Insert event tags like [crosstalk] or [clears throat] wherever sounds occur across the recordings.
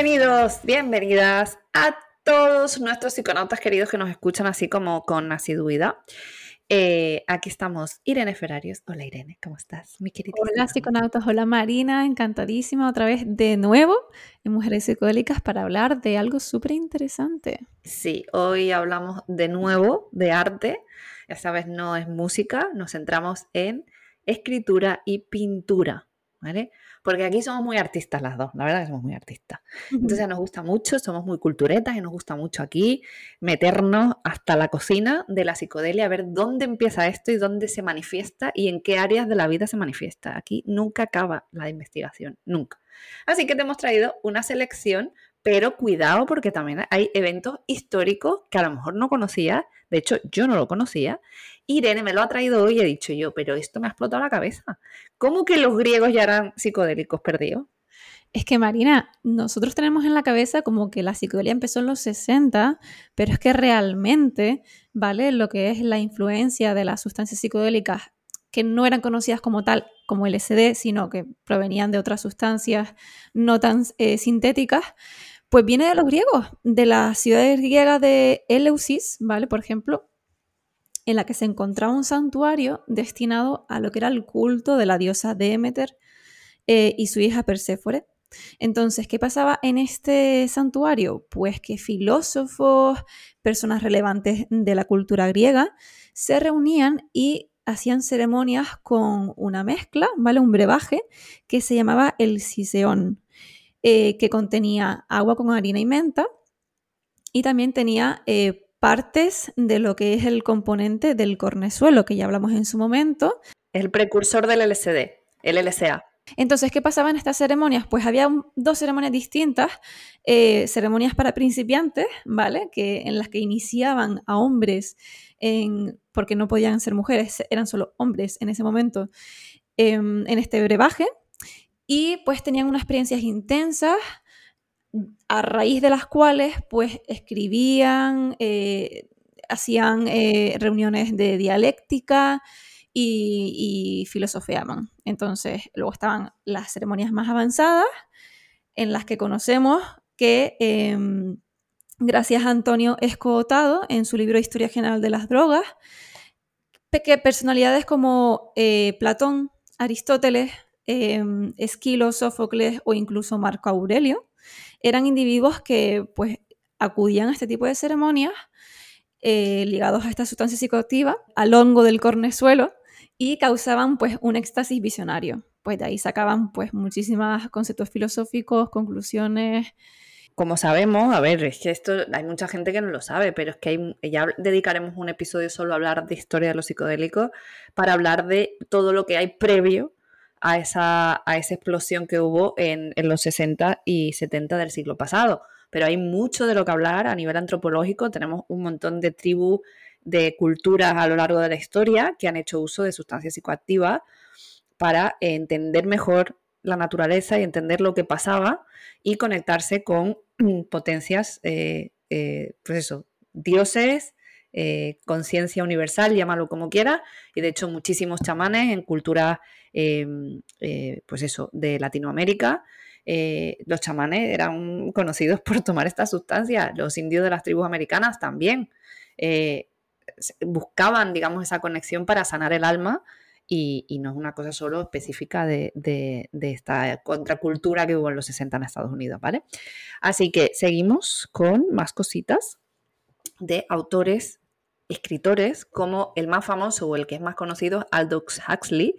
Bienvenidos, bienvenidas a todos nuestros psiconautas queridos que nos escuchan así como con asiduidad. Eh, aquí estamos, Irene Ferrarios. Hola Irene, ¿cómo estás? Mi querida. Hola psiconautas, hola Marina, encantadísima otra vez de nuevo en Mujeres Psicodélicas para hablar de algo súper interesante. Sí, hoy hablamos de nuevo de arte. Esta vez no es música, nos centramos en escritura y pintura. ¿Vale? Porque aquí somos muy artistas las dos, la verdad que somos muy artistas. Entonces nos gusta mucho, somos muy culturetas y nos gusta mucho aquí meternos hasta la cocina de la psicodelia, a ver dónde empieza esto y dónde se manifiesta y en qué áreas de la vida se manifiesta. Aquí nunca acaba la investigación, nunca. Así que te hemos traído una selección pero cuidado porque también hay eventos históricos que a lo mejor no conocía, de hecho yo no lo conocía. Irene me lo ha traído hoy y he dicho yo, pero esto me ha explotado la cabeza. ¿Cómo que los griegos ya eran psicodélicos perdidos? Es que Marina, nosotros tenemos en la cabeza como que la psicodelia empezó en los 60, pero es que realmente, ¿vale? Lo que es la influencia de las sustancias psicodélicas que no eran conocidas como tal, como LSD, sino que provenían de otras sustancias no tan eh, sintéticas, pues viene de los griegos, de las ciudades griegas de Eleusis, ¿vale? Por ejemplo, en la que se encontraba un santuario destinado a lo que era el culto de la diosa Demeter eh, y su hija Perséfone. Entonces, ¿qué pasaba en este santuario? Pues que filósofos, personas relevantes de la cultura griega, se reunían y hacían ceremonias con una mezcla, ¿vale? Un brebaje que se llamaba el siseón, eh, que contenía agua con harina y menta y también tenía eh, partes de lo que es el componente del cornezuelo, que ya hablamos en su momento. El precursor del LSD, el LSA. Entonces, ¿qué pasaba en estas ceremonias? Pues había dos ceremonias distintas, eh, ceremonias para principiantes, ¿vale? Que, en las que iniciaban a hombres, en, porque no podían ser mujeres, eran solo hombres en ese momento, em, en este brebaje, y pues tenían unas experiencias intensas, a raíz de las cuales pues escribían, eh, hacían eh, reuniones de dialéctica, y, filosofeaban. Entonces, luego estaban las ceremonias más avanzadas, en las que conocemos que, em, gracias a Antonio Escotado, en su libro Historia General de las Drogas, que personalidades como eh, Platón, Aristóteles, em, Esquilo, Sófocles o incluso Marco Aurelio, eran individuos que pues acudían a este tipo de ceremonias eh, ligados a esta sustancia psicoactiva, al hongo del cornezuelo, y causaban pues un éxtasis visionario. Pues de ahí sacaban pues muchísimos conceptos filosóficos, conclusiones. Como sabemos, a ver, es que esto hay mucha gente que no lo sabe, pero es que ya dedicaremos un episodio solo a hablar de historia de los psicodélicos para hablar de todo lo que hay previo a esa, a esa explosión que hubo en, en los 60 y 70 del siglo pasado. Pero hay mucho de lo que hablar a nivel antropológico, tenemos un montón de tribus de culturas a lo largo de la historia que han hecho uso de sustancias psicoactivas para entender mejor la naturaleza y entender lo que pasaba y conectarse con [clears throat] potencias, eh, eh, pues eso, dioses, eh, conciencia universal, llámalo como quiera, y de hecho muchísimos chamanes en culturas, em, pues eso, de Latinoamérica, los chamanes eran conocidos por tomar esta sustancia, los indios de las tribus americanas también buscaban, digamos, esa conexión para sanar el alma y, no es una cosa solo específica de, esta contracultura que hubo en los 60 en Estados Unidos, ¿vale? Así que seguimos con más cositas de autores escritores como el más famoso o el que es más conocido, Aldous Huxley,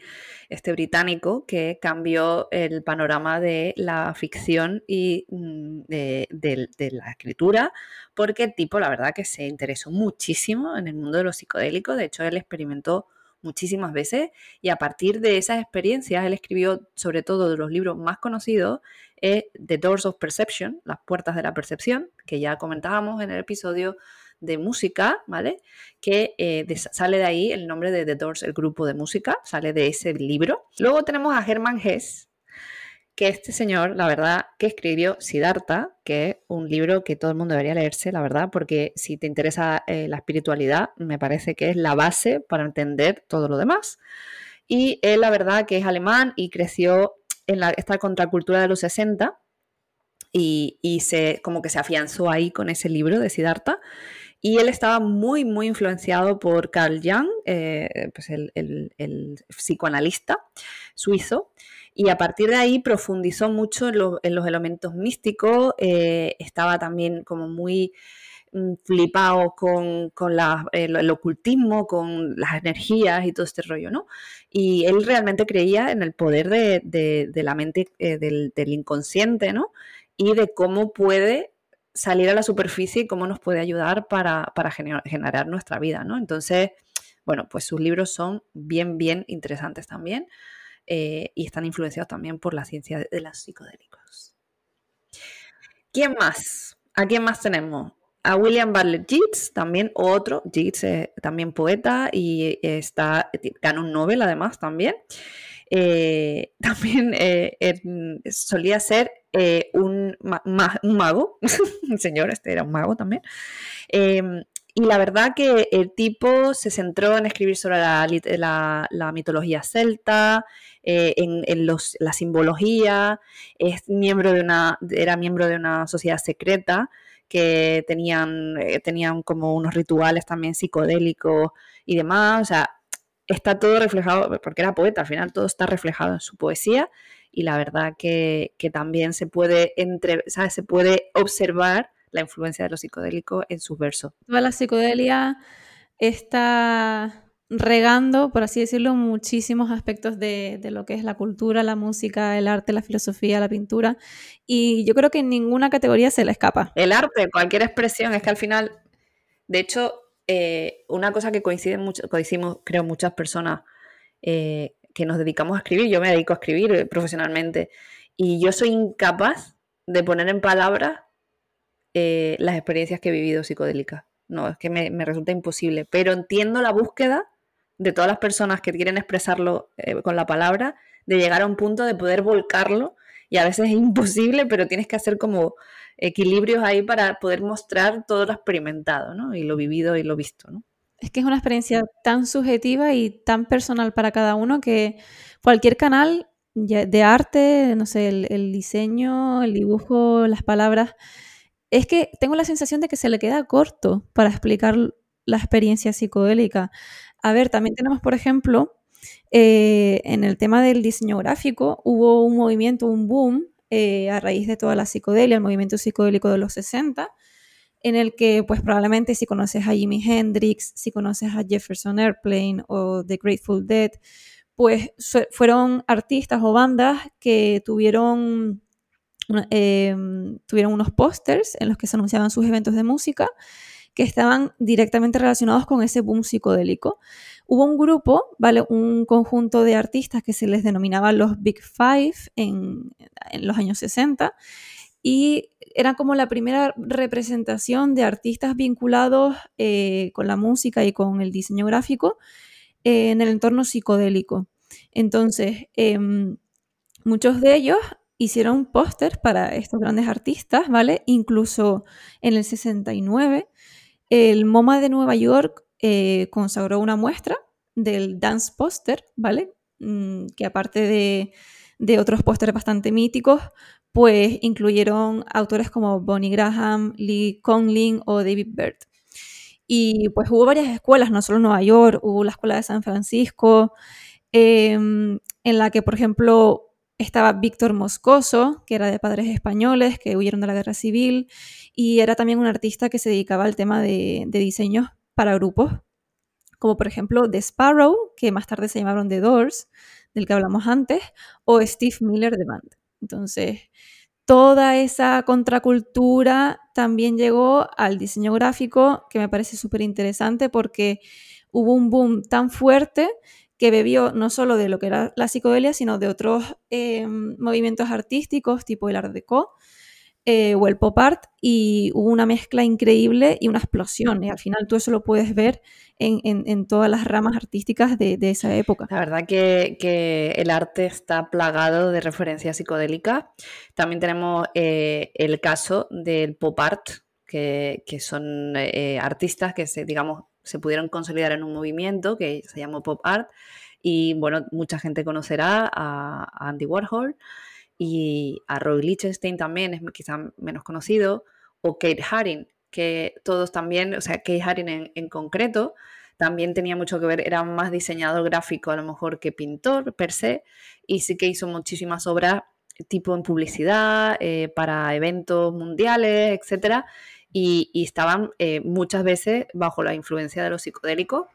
este británico que cambió el panorama de la ficción y mm, de, la escritura, porque el tipo, la verdad, que se interesó muchísimo en el mundo de los psicodélicos, de hecho, él experimentó muchísimas veces y a partir de esas experiencias él escribió sobre todo de los libros más conocidos The Doors of Perception, las puertas de la percepción, que ya comentábamos en el episodio de música, ¿vale? Que eh, sale de ahí el nombre de The Doors, el grupo de música, sale de ese libro. Luego tenemos a Hermann Hesse, que este señor, la verdad, que escribió Siddhartha, que es un libro que todo el mundo debería leerse, la verdad, porque si te interesa eh, la espiritualidad, me parece que es la base para entender todo lo demás. Y él, la verdad, que es alemán y creció en esta contracultura de los 60 y, se, como que se afianzó ahí con ese libro de Siddhartha. Y él estaba muy, muy influenciado por Carl Jung, eh, pues el, psicoanalista suizo, y a partir de ahí profundizó mucho en, los elementos místicos, eh, estaba también como muy mm, flipado con, el, ocultismo, con las energías y todo este rollo, ¿no? Y él realmente creía en el poder de, la mente, eh, del, del, inconsciente, ¿no? Y de cómo puede salir a la superficie y cómo nos puede ayudar para, generar, nuestra vida, ¿no? Entonces, bueno, pues sus libros son bien, bien interesantes también eh, y están influenciados también por la ciencia de, los psicodélicos. ¿Quién más? ¿A quién más tenemos? A William Bartlett Yeats, también otro, Yeats es también poeta y está, ganó un Nobel además también. Eh, [laughs] también eh, solía ser eh, un, mago, [laughs] un señor, este era un mago también. Em, y la verdad que el tipo se centró en escribir sobre la, mitología celta, en, la simbología, es miembro de una, era miembro de una sociedad secreta que tenían, tenían como unos rituales también psicodélicos y demás. O sea, está todo reflejado, porque era poeta, al final todo está reflejado en su poesía y la verdad que, también se puede, entre, se puede observar la influencia de lo psicodélico en sus versos. La psicodelia está regando, por así decirlo, muchísimos aspectos de, lo que es la cultura, la música, el arte, la filosofía, la pintura, y yo creo que en ninguna categoría se le escapa. El arte, cualquier expresión, es que al final, de hecho, eh, una cosa que coincide mucho, coincidimos, creo, muchas personas eh, que nos dedicamos a escribir, yo me dedico a escribir eh, profesionalmente, y yo soy incapaz de poner en palabras las experiencias que he vivido psicodélicas. No, es que me, resulta imposible, pero entiendo la búsqueda de todas las personas que quieren expresarlo con la palabra, de llegar a un punto de poder volcarlo, y a veces es imposible, pero tienes que hacer como equilibrios ahí para poder mostrar todo lo experimentado, ¿no? Y lo vivido y lo visto, ¿no? Es que es una experiencia tan subjetiva y tan personal para cada uno que cualquier canal de arte, no sé, el, diseño, el dibujo, las palabras, es que tengo la sensación de que se le queda corto para explicar la experiencia psicodélica. A ver, también tenemos, por ejemplo, eh, en el tema del diseño gráfico, hubo un movimiento, un boom eh, a raíz de toda la psicodelia, el movimiento psicodélico de los 60, en el que pues probablemente si conoces a Jimi Hendrix, si conoces a Jefferson Airplane o The Grateful Dead, pues fueron artistas o bandas que tuvieron, em, tuvieron unos pósters en los que se anunciaban sus eventos de música que estaban directamente relacionados con ese boom psicodélico. Hubo un grupo, ¿vale? Un conjunto de artistas que se les denominaba los Big Five en, los años 60 y era como la primera representación de artistas vinculados eh, con la música y con el diseño gráfico eh, en el entorno psicodélico. Entonces, em, muchos de ellos hicieron pósters para estos grandes artistas, ¿vale? Incluso en el 69, el MoMA de Nueva York eh, consagró una muestra del dance poster, ¿vale? Mm, que aparte de, otros pósteres bastante míticos, pues incluyeron autores como Bonnie Graham, Lee Conlin o David Bird. Y pues hubo varias escuelas, no solo en Nueva York, hubo la escuela de San Francisco, em, en la que, por ejemplo, estaba Víctor Moscoso, que era de padres españoles que huyeron de la guerra civil, y era también un artista que se dedicaba al tema de, de diseños para grupos, como por ejemplo The Sparrow, que más tarde se llamaron The Doors, del que hablamos antes, o Steve Miller de Band. Entonces, toda esa contracultura también llegó al diseño gráfico, que me parece súper interesante porque hubo un boom tan fuerte que bebió no solo de lo que era la psicodelia, sino de otros eh, movimientos artísticos tipo el Art Deco, eh, o el pop art y hubo una mezcla increíble y una explosión. Y al final tú eso lo puedes ver en, todas las ramas artísticas de, esa época. La verdad que, el arte está plagado de referencias psicodélicas. También tenemos eh, el caso del pop art, que, son eh, artistas que se, digamos, se pudieron consolidar en un movimiento que se llamó pop art. Y bueno, mucha gente conocerá a Andy Warhol y a Roy Lichtenstein también, es quizá menos conocido, o Kate Haring, que todos también, o sea, Kate Haring en, en concreto, también tenía mucho que ver, era más diseñador gráfico a lo mejor que pintor per se, y sí que hizo muchísimas obras tipo en publicidad, eh, para eventos mundiales, etc. Y, estaban eh, muchas veces bajo la influencia de los psicodélicos.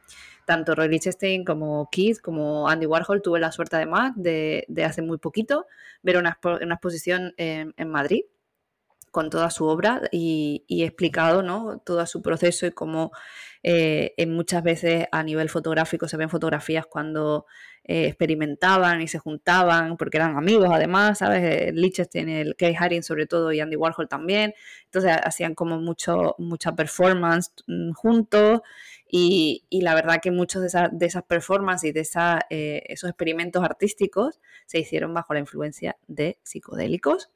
Tanto Roy Lichtenstein como Keith, como Andy Warhol, tuve la suerte además de, hace muy poquito ver una, exposición en, Madrid con toda su obra y, y explicado ¿no? todo su proceso y cómo eh, en muchas veces a nivel fotográfico se ven fotografías cuando eh, experimentaban y se juntaban, porque eran amigos además, ¿sabes? Lichtenstein, el Kay Haring sobre todo y Andy Warhol también. Entonces hacían como mucho, mucha performance mm, juntos y, la verdad que muchos de, esas, de esas performances y de eh, esos experimentos artísticos se hicieron bajo la influencia de psicodélicos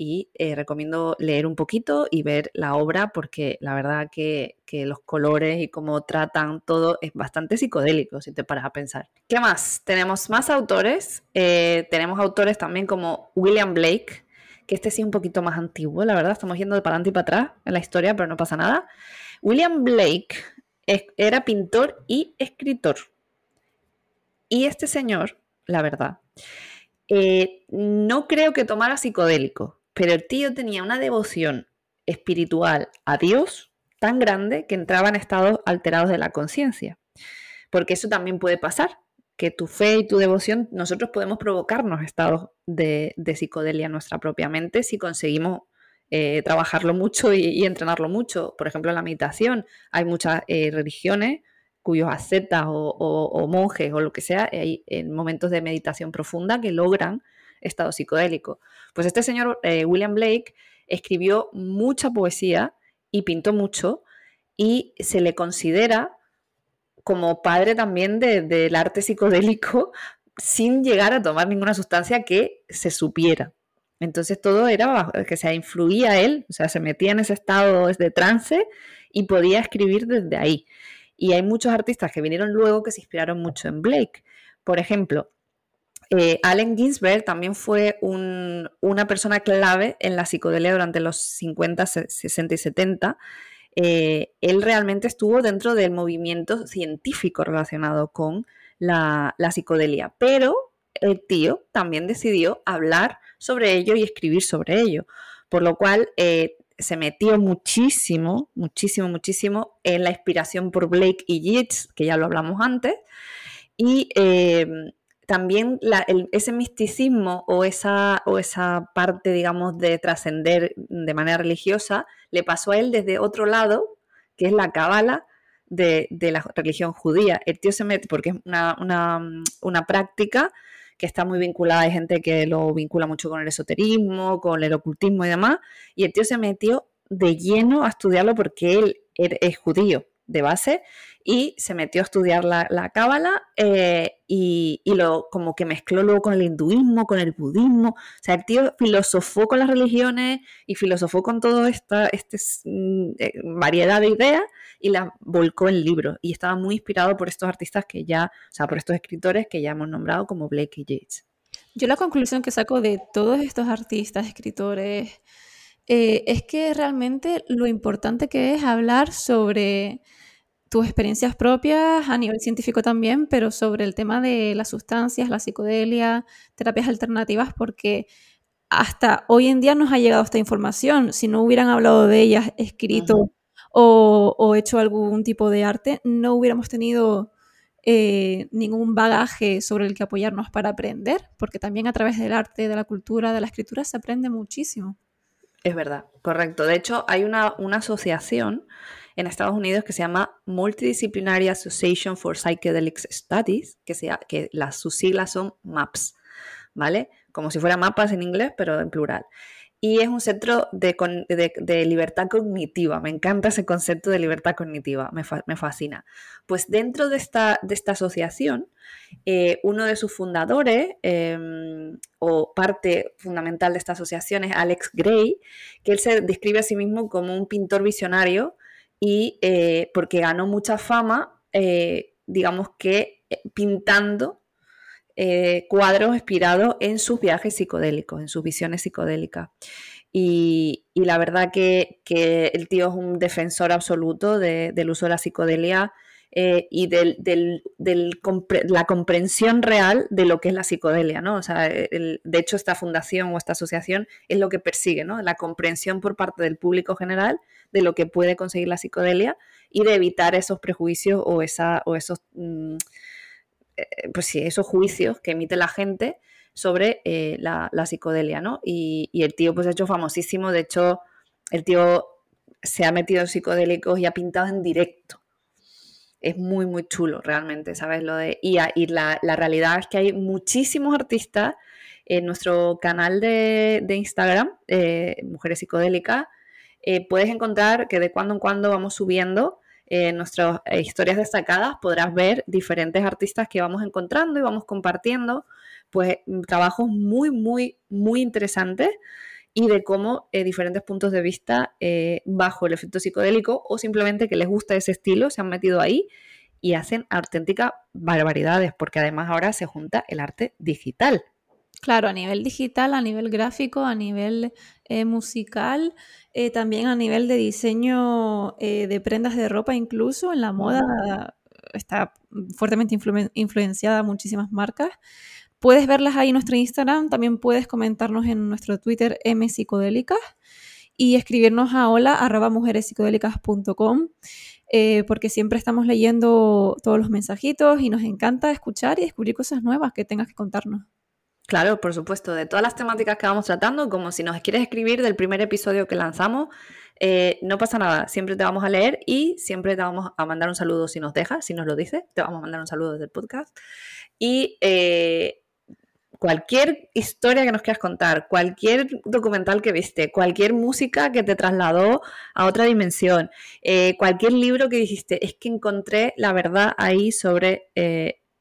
y eh, recomiendo leer un poquito y ver la obra porque la verdad que, los colores y cómo tratan todo es bastante psicodélico si te paras a pensar. ¿Qué más? Tenemos más autores, eh, tenemos autores también como William Blake, que este sí es un poquito más antiguo, la verdad, estamos yendo de para adelante y para atrás en la historia, pero no pasa nada. William Blake era pintor y escritor. Y este señor, la verdad, eh, no creo que tomara psicodélico pero el tío tenía una devoción espiritual a Dios tan grande que entraba en estados alterados de la conciencia. Porque eso también puede pasar, que tu fe y tu devoción, nosotros podemos provocarnos estados de, psicodelia en nuestra propia mente si conseguimos eh, trabajarlo mucho y, entrenarlo mucho. Por ejemplo, en la meditación hay muchas eh, religiones cuyos ascetas o, monjes o lo que sea, hay en momentos de meditación profunda que logran estado psicodélico. Pues este señor eh, William Blake escribió mucha poesía y pintó mucho y se le considera como padre también del arte psicodélico [laughs] sin llegar a tomar ninguna sustancia que se supiera. Entonces todo era que se influía él, o sea, se metía en ese estado de trance y podía escribir desde ahí. Y hay muchos artistas que vinieron luego que se inspiraron mucho en Blake. Por ejemplo, eh, Allen Ginsberg también fue una persona clave en la psicodelia durante los 50, 60 y 70. Eh, él realmente estuvo dentro del movimiento científico relacionado con la, psicodelia, pero el tío también decidió hablar sobre ello y escribir sobre ello, por lo cual eh, se metió muchísimo, muchísimo, muchísimo en la inspiración por Blake y Yeats, que ya lo hablamos antes, y también ese misticismo o esa, o esa parte, digamos, de trascender de manera religiosa, le pasó a él desde otro lado, que es la cábala de, la religión judía. El tío se mete, porque es una, práctica que está muy vinculada, hay gente que lo vincula mucho con el esoterismo, con el ocultismo y demás, y el tío se metió de lleno a estudiarlo porque él es judío de base y se metió a estudiar la, cábala eh, y, lo como que mezcló luego con el hinduismo, con el budismo. O sea, el tío filosofó con las religiones y filosofó con toda esta este, mm, eh, variedad de ideas y las volcó en libros. Y estaba muy inspirado por estos artistas que ya, o sea, por estos escritores que ya hemos nombrado como Blake y Yates. Yo la conclusión que saco de todos estos artistas, escritores, eh, es que realmente lo importante que es hablar sobre tus experiencias propias a nivel científico también, pero sobre el tema de las sustancias, la psicodelia, terapias alternativas, porque hasta hoy en día nos ha llegado esta información. Si no hubieran hablado de ellas, escrito o, hecho algún tipo de arte, no hubiéramos tenido eh, ningún bagaje sobre el que apoyarnos para aprender, porque también a través del arte, de la cultura, de la escritura se aprende muchísimo. Es verdad, correcto. De hecho, hay una, una asociación en Estados Unidos que se llama Multidisciplinary Association for Psychedelic Studies, que, sea, que las, sus siglas son MAPS, ¿vale? Como si fuera mapas en inglés, pero en plural. Y es un centro de, libertad cognitiva. Me encanta ese concepto de libertad cognitiva, me, fascina. Pues dentro de esta, de esta asociación, eh, uno de sus fundadores em, o parte fundamental de esta asociación es Alex Gray, que él se describe a sí mismo como un pintor visionario y eh, porque ganó mucha fama, eh, digamos que eh, pintando cuadros inspirados en sus viajes psicodélicos, en sus visiones psicodélicas. Y, la verdad que, el tío es un defensor absoluto del uso de la psicodelia y de la comprensión real de lo que es la psicodelia, ¿no? O sea, de hecho, esta fundación o esta asociación es lo que persigue, ¿no? La comprensión por parte del público general de lo que puede conseguir la psicodelia y de evitar esos prejuicios o, esa, o esos, mm, eh, pues sí, esos juicios que emite la gente sobre eh, la, psicodelia, ¿no? Y, el tío pues ha hecho famosísimo, de hecho, el tío se ha metido en psicodélicos y ha pintado en directo. Es muy, muy chulo realmente, ¿sabes? Lo de, y, la, realidad es que hay muchísimos artistas en nuestro canal de, Instagram, eh, Mujeres Psicodélicas, eh, puedes encontrar que de cuando en cuando vamos subiendo nuestras historias destacadas, podrás ver diferentes artistas que vamos encontrando y vamos compartiendo pues mm, trabajos muy, muy, muy interesantes y de cómo eh, diferentes puntos de vista eh, bajo el efecto psicodélico o simplemente que les gusta ese estilo se han metido ahí y hacen auténticas barbaridades, porque además ahora se junta el arte digital. Claro, a nivel digital, a nivel gráfico, a nivel eh, musical, también a nivel de diseño de prendas de ropa, incluso en la moda está fuertemente influenciada muchísimas marcas. Puedes verlas ahí en nuestro Instagram, también puedes comentarnos en nuestro Twitter mpsicodélicas y escribirnos a hola arroba eh, porque siempre estamos leyendo todos los mensajitos y nos encanta escuchar y descubrir cosas nuevas que tengas que contarnos. Claro, por supuesto, de todas las temáticas que vamos tratando, como si nos quieres escribir del primer episodio que lanzamos, eh, no pasa nada, siempre te vamos a leer y siempre te vamos a mandar un saludo si nos dejas, si nos lo dices, te vamos a mandar un saludo desde el podcast. Y eh, cualquier historia que nos quieras contar, cualquier documental que viste, cualquier música que te trasladó a otra dimensión, eh, cualquier libro que dijiste, es que encontré la verdad ahí sobre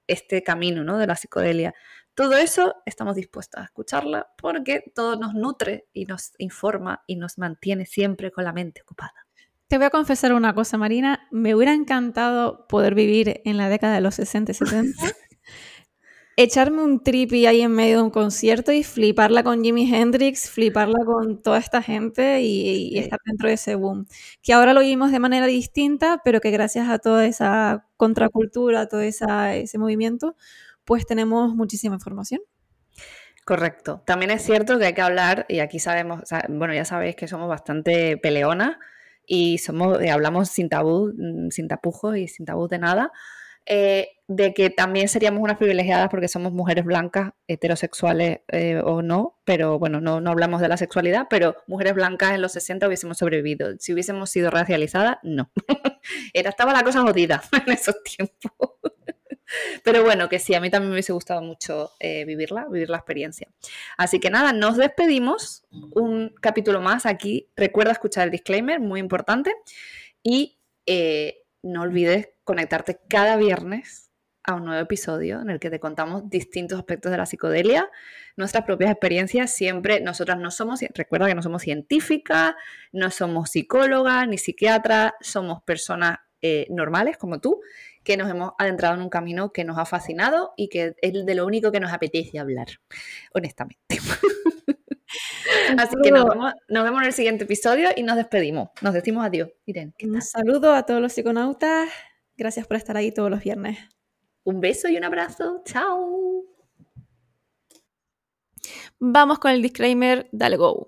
este camino ¿no? de la psicodelia. Todo eso estamos dispuestos a escucharla porque todo nos nutre y nos informa y nos mantiene siempre con la mente ocupada. Te voy a confesar una cosa, Marina. Me hubiera encantado poder vivir en la década de los 60 y 70. [laughs] echarme un trippy ahí en medio de un concierto y fliparla con Jimi Hendrix, fliparla con toda esta gente y, estar dentro de ese boom. Que ahora lo vimos de manera distinta, pero que gracias a toda esa contracultura, todo esa, ese movimiento, pues tenemos muchísima información. Correcto. También es cierto que hay que hablar, y aquí sabemos, bueno, ya sabéis que somos bastante peleonas y somos, eh, hablamos sin tabú, mm, sin tapujos y sin tabú de nada. Eh, de que también seríamos unas privilegiadas porque somos mujeres blancas, heterosexuales eh, o no, pero bueno, no, no, hablamos de la sexualidad, pero mujeres blancas en los 60 hubiésemos sobrevivido. Si hubiésemos sido racializadas, no. [laughs] Era, estaba la cosa jodida [laughs] en esos tiempos. Pero bueno, que sí, a mí también me hubiese gustado mucho eh, vivirla, vivir la experiencia. Así que nada, nos despedimos. Un capítulo más aquí. Recuerda escuchar el disclaimer, muy importante. Y no olvides conectarte cada viernes a un nuevo episodio en el que te contamos distintos aspectos de la psicodelia, nuestras propias experiencias. Siempre, nosotras no somos, recuerda que no somos científicas, no somos psicólogas ni psiquiatras, somos personas eh, normales como tú, que nos hemos adentrado en un camino que nos ha fascinado y que es de lo único que nos apetece hablar, honestamente. [laughs] Así que nos vemos, en el siguiente episodio y nos despedimos. Nos decimos adiós. Irene, Un saludo a todos los psiconautas. Gracias por estar ahí todos los viernes. Un beso y un abrazo. Chao. Vamos con el disclaimer, dale go.